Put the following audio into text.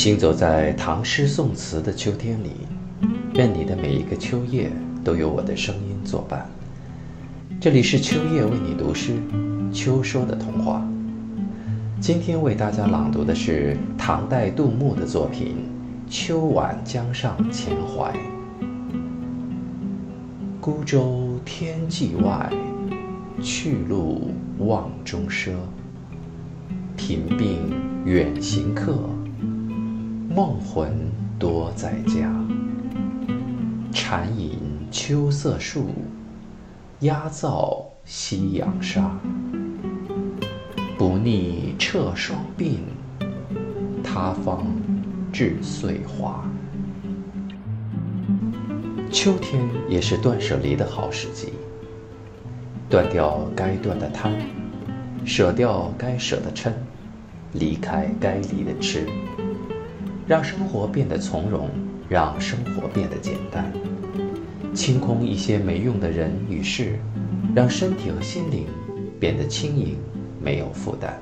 行走在唐诗宋词的秋天里，愿你的每一个秋夜都有我的声音作伴。这里是秋夜为你读诗，秋说的童话。今天为大家朗读的是唐代杜牧的作品《秋晚江上钱怀》。孤舟天际外，去路望中赊。贫病远行客。梦魂多在家，禅饮秋色树，鸦噪夕阳沙。不逆彻霜鬓，他方至岁华。秋天也是断舍离的好时机，断掉该断的贪，舍掉该舍的嗔，离开该离的痴。让生活变得从容，让生活变得简单，清空一些没用的人与事，让身体和心灵变得轻盈，没有负担。